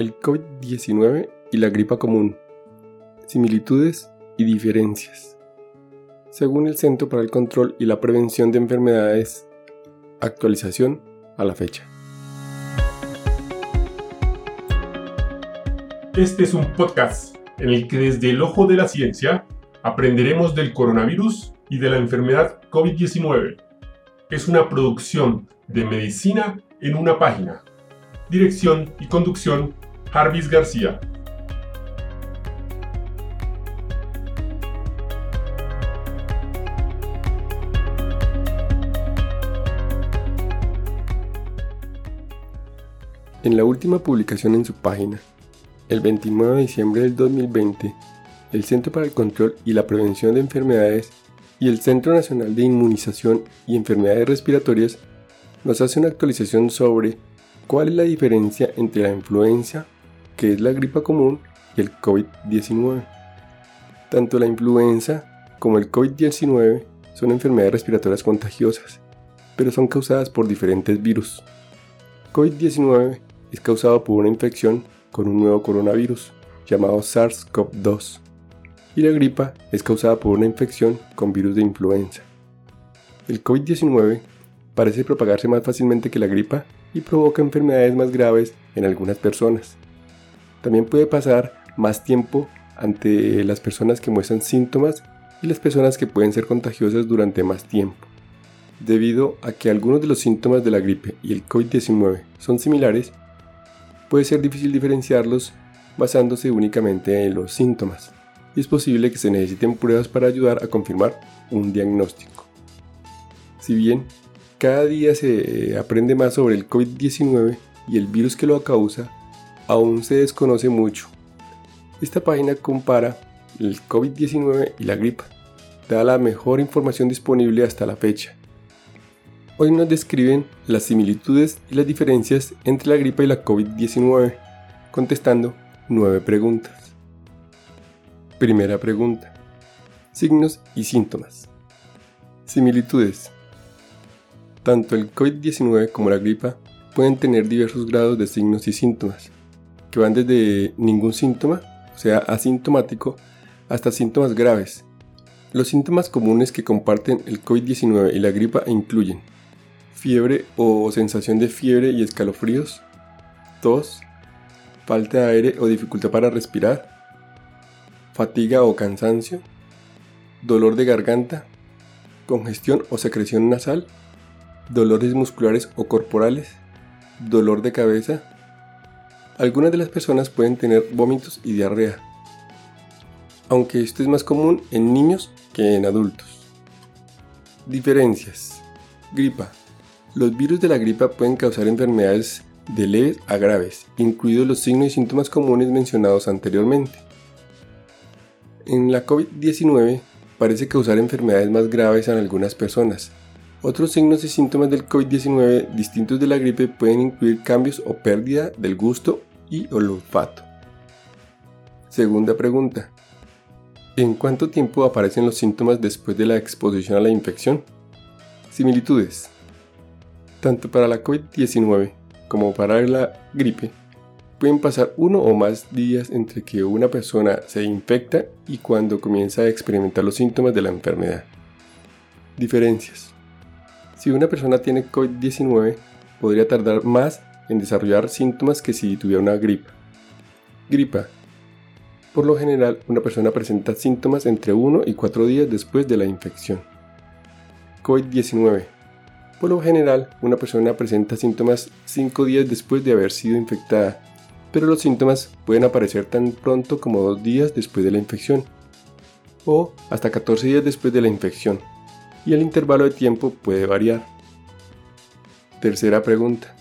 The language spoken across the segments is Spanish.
el COVID-19 y la gripa común. Similitudes y diferencias. Según el Centro para el Control y la Prevención de Enfermedades, actualización a la fecha. Este es un podcast en el que desde el ojo de la ciencia aprenderemos del coronavirus y de la enfermedad COVID-19. Es una producción de medicina en una página. Dirección y conducción Jarvis García. En la última publicación en su página, el 29 de diciembre del 2020, el Centro para el Control y la Prevención de Enfermedades y el Centro Nacional de Inmunización y Enfermedades Respiratorias nos hace una actualización sobre cuál es la diferencia entre la influenza, que es la gripa común, y el COVID-19. Tanto la influenza como el COVID-19 son enfermedades respiratorias contagiosas, pero son causadas por diferentes virus. COVID-19 es causado por una infección con un nuevo coronavirus llamado SARS-CoV-2 y la gripa es causada por una infección con virus de influenza. El COVID-19 parece propagarse más fácilmente que la gripa y provoca enfermedades más graves en algunas personas. También puede pasar más tiempo ante las personas que muestran síntomas y las personas que pueden ser contagiosas durante más tiempo. Debido a que algunos de los síntomas de la gripe y el COVID-19 son similares, puede ser difícil diferenciarlos basándose únicamente en los síntomas y es posible que se necesiten pruebas para ayudar a confirmar un diagnóstico. Si bien cada día se aprende más sobre el COVID-19 y el virus que lo causa, aún se desconoce mucho. Esta página compara el COVID-19 y la gripa, da la mejor información disponible hasta la fecha. Hoy nos describen las similitudes y las diferencias entre la gripa y la COVID-19, contestando nueve preguntas. Primera pregunta. Signos y síntomas. Similitudes. Tanto el COVID-19 como la gripa pueden tener diversos grados de signos y síntomas, que van desde ningún síntoma, o sea, asintomático, hasta síntomas graves. Los síntomas comunes que comparten el COVID-19 y la gripa incluyen fiebre o sensación de fiebre y escalofríos, tos, falta de aire o dificultad para respirar, fatiga o cansancio, dolor de garganta, congestión o secreción nasal, dolores musculares o corporales, dolor de cabeza. Algunas de las personas pueden tener vómitos y diarrea, aunque esto es más común en niños que en adultos. Diferencias. Gripa. Los virus de la gripa pueden causar enfermedades de leves a graves, incluidos los signos y síntomas comunes mencionados anteriormente. En la COVID-19 parece causar enfermedades más graves en algunas personas. Otros signos y síntomas del COVID-19 distintos de la gripe pueden incluir cambios o pérdida del gusto y olfato. Segunda pregunta. ¿En cuánto tiempo aparecen los síntomas después de la exposición a la infección? Similitudes. Tanto para la COVID-19 como para la gripe, pueden pasar uno o más días entre que una persona se infecta y cuando comienza a experimentar los síntomas de la enfermedad. Diferencias. Si una persona tiene COVID-19, podría tardar más en desarrollar síntomas que si tuviera una gripa. Gripa. Por lo general, una persona presenta síntomas entre 1 y 4 días después de la infección. COVID-19. Por lo general, una persona presenta síntomas 5 días después de haber sido infectada pero los síntomas pueden aparecer tan pronto como dos días después de la infección o hasta 14 días después de la infección y el intervalo de tiempo puede variar. Tercera pregunta.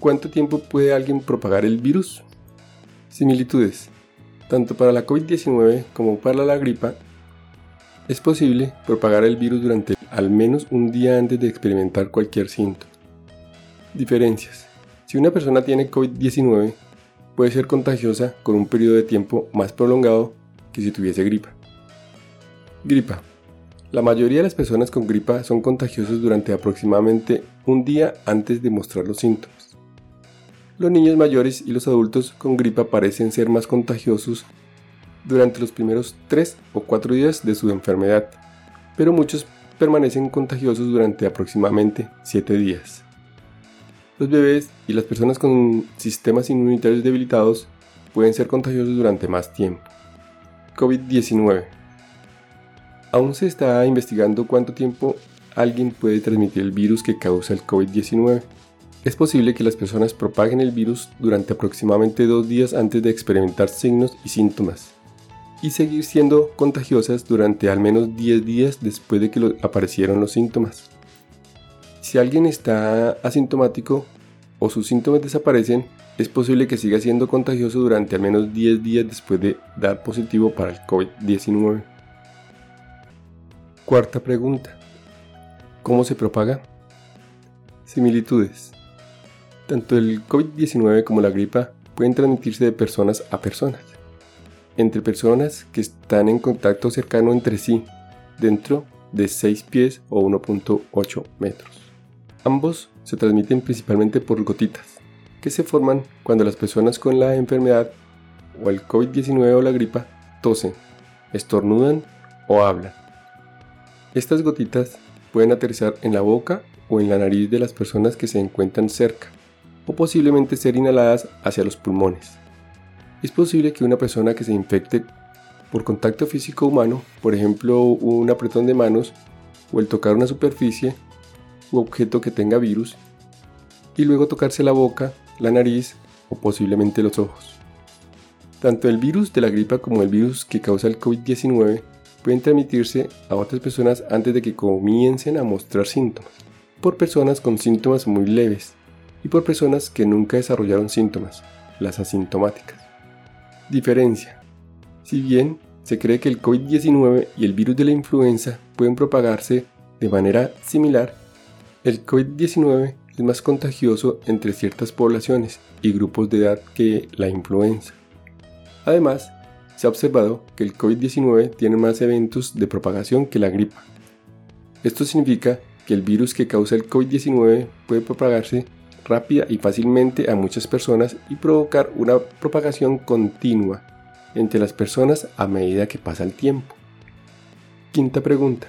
¿Cuánto tiempo puede alguien propagar el virus? Similitudes. Tanto para la COVID-19 como para la gripa, es posible propagar el virus durante al menos un día antes de experimentar cualquier síntoma. Diferencias. Si una persona tiene COVID-19, puede ser contagiosa con un periodo de tiempo más prolongado que si tuviese gripa. Gripa. La mayoría de las personas con gripa son contagiosas durante aproximadamente un día antes de mostrar los síntomas. Los niños mayores y los adultos con gripa parecen ser más contagiosos durante los primeros 3 o 4 días de su enfermedad, pero muchos permanecen contagiosos durante aproximadamente 7 días. Los bebés y las personas con sistemas inmunitarios debilitados pueden ser contagiosos durante más tiempo. COVID-19. Aún se está investigando cuánto tiempo alguien puede transmitir el virus que causa el COVID-19 es posible que las personas propaguen el virus durante aproximadamente dos días antes de experimentar signos y síntomas, y seguir siendo contagiosas durante al menos 10 días después de que aparecieron los síntomas. Si alguien está asintomático o sus síntomas desaparecen, es posible que siga siendo contagioso durante al menos 10 días después de dar positivo para el COVID-19. Cuarta pregunta. ¿Cómo se propaga? Similitudes. Tanto el COVID-19 como la gripa pueden transmitirse de personas a personas, entre personas que están en contacto cercano entre sí, dentro de 6 pies o 1.8 metros. Ambos se transmiten principalmente por gotitas, que se forman cuando las personas con la enfermedad o el COVID-19 o la gripa tosen, estornudan o hablan. Estas gotitas pueden aterrizar en la boca o en la nariz de las personas que se encuentran cerca, o posiblemente ser inhaladas hacia los pulmones. Es posible que una persona que se infecte por contacto físico humano, por ejemplo un apretón de manos o el tocar una superficie u objeto que tenga virus, y luego tocarse la boca, la nariz o posiblemente los ojos. Tanto el virus de la gripa como el virus que causa el COVID-19 pueden transmitirse a otras personas antes de que comiencen a mostrar síntomas, por personas con síntomas muy leves, y por personas que nunca desarrollaron síntomas, las asintomáticas. Diferencia. Si bien se cree que el COVID-19 y el virus de la influenza pueden propagarse de manera similar, el COVID-19 es más contagioso entre ciertas poblaciones y grupos de edad que la influenza. Además, se ha observado que el COVID-19 tiene más eventos de propagación que la gripa. Esto significa que el virus que causa el COVID-19 puede propagarse rápida y fácilmente a muchas personas y provocar una propagación continua entre las personas a medida que pasa el tiempo. Quinta pregunta.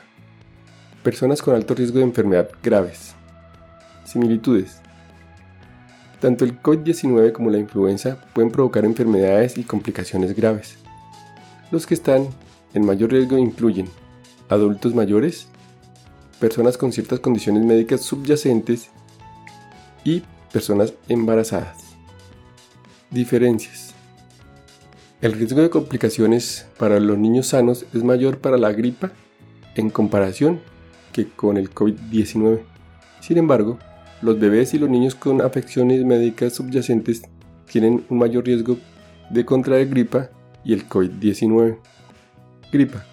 Personas con alto riesgo de enfermedad graves. Similitudes. Tanto el COVID-19 como la influenza pueden provocar enfermedades y complicaciones graves. Los que están en mayor riesgo incluyen adultos mayores, personas con ciertas condiciones médicas subyacentes y personas embarazadas. Diferencias. El riesgo de complicaciones para los niños sanos es mayor para la gripa en comparación que con el COVID-19. Sin embargo, los bebés y los niños con afecciones médicas subyacentes tienen un mayor riesgo de contraer gripa y el COVID-19. Gripa.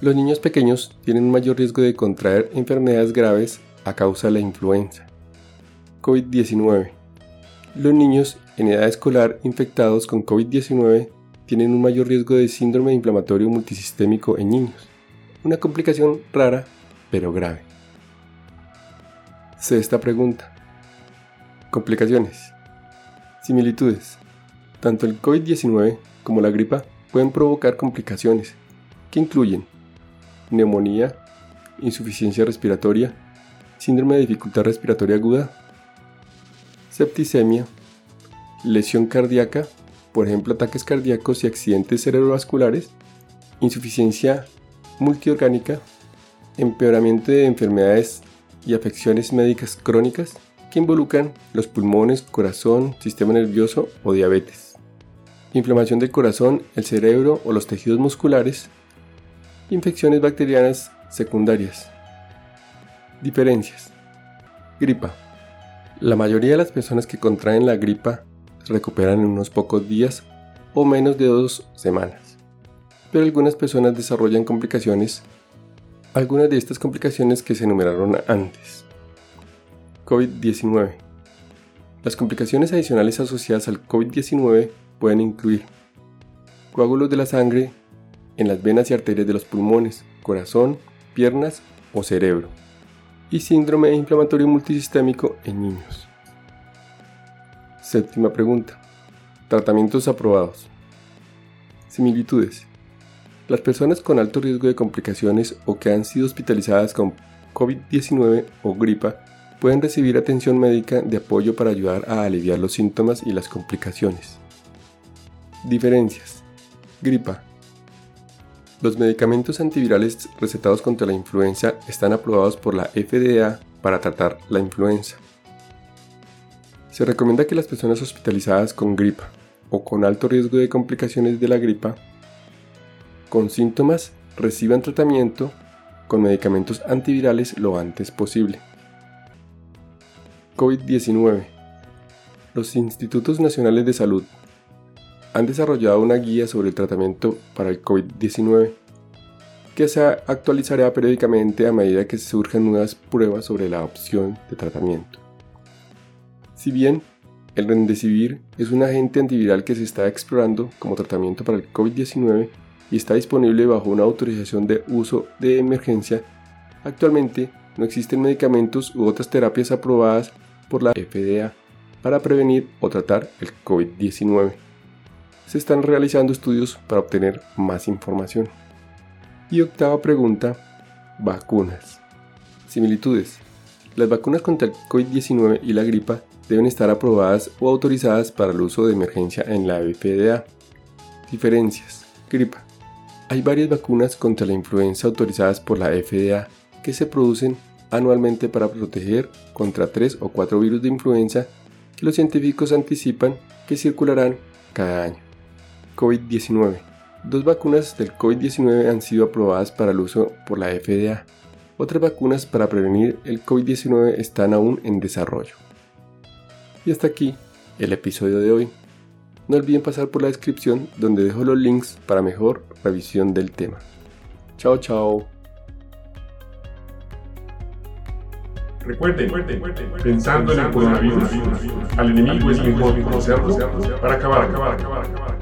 Los niños pequeños tienen un mayor riesgo de contraer enfermedades graves a causa de la influenza. COVID-19. Los niños en edad escolar infectados con COVID-19 tienen un mayor riesgo de síndrome inflamatorio multisistémico en niños, una complicación rara pero grave. Sexta pregunta. Complicaciones. Similitudes. Tanto el COVID-19 como la gripa pueden provocar complicaciones que incluyen neumonía, insuficiencia respiratoria, síndrome de dificultad respiratoria aguda, septicemia, lesión cardíaca, por ejemplo ataques cardíacos y accidentes cerebrovasculares, insuficiencia multiorgánica, empeoramiento de enfermedades y afecciones médicas crónicas que involucran los pulmones, corazón, sistema nervioso o diabetes, inflamación del corazón, el cerebro o los tejidos musculares, infecciones bacterianas secundarias. Diferencias. Gripa. La mayoría de las personas que contraen la gripa recuperan en unos pocos días o menos de dos semanas, pero algunas personas desarrollan complicaciones, algunas de estas complicaciones que se enumeraron antes. COVID-19. Las complicaciones adicionales asociadas al COVID-19 pueden incluir coágulos de la sangre en las venas y arterias de los pulmones, corazón, piernas o cerebro y síndrome inflamatorio multisistémico en niños. Séptima pregunta. Tratamientos aprobados. Similitudes. Las personas con alto riesgo de complicaciones o que han sido hospitalizadas con COVID-19 o gripa pueden recibir atención médica de apoyo para ayudar a aliviar los síntomas y las complicaciones. Diferencias. Gripa. Los medicamentos antivirales recetados contra la influenza están aprobados por la FDA para tratar la influenza. Se recomienda que las personas hospitalizadas con gripa o con alto riesgo de complicaciones de la gripa con síntomas reciban tratamiento con medicamentos antivirales lo antes posible. COVID-19. Los Institutos Nacionales de Salud han desarrollado una guía sobre el tratamiento para el COVID-19 que se actualizará periódicamente a medida que surjan nuevas pruebas sobre la opción de tratamiento. Si bien el Remdesivir es un agente antiviral que se está explorando como tratamiento para el COVID-19 y está disponible bajo una autorización de uso de emergencia, actualmente no existen medicamentos u otras terapias aprobadas por la FDA para prevenir o tratar el COVID-19. Se están realizando estudios para obtener más información. Y octava pregunta, vacunas. Similitudes. Las vacunas contra el COVID-19 y la gripa deben estar aprobadas o autorizadas para el uso de emergencia en la FDA. Diferencias. Gripa. Hay varias vacunas contra la influenza autorizadas por la FDA que se producen anualmente para proteger contra tres o cuatro virus de influenza que los científicos anticipan que circularán cada año. COVID-19. Dos vacunas del COVID-19 han sido aprobadas para el uso por la FDA. Otras vacunas para prevenir el COVID-19 están aún en desarrollo. Y hasta aquí el episodio de hoy. No olviden pasar por la descripción donde dejo los links para mejor revisión del tema. Chao, chao. Recuerden, pensando en el coronavirus, al enemigo es mejor conocerlo para acabar, acabar, acabar, acabar.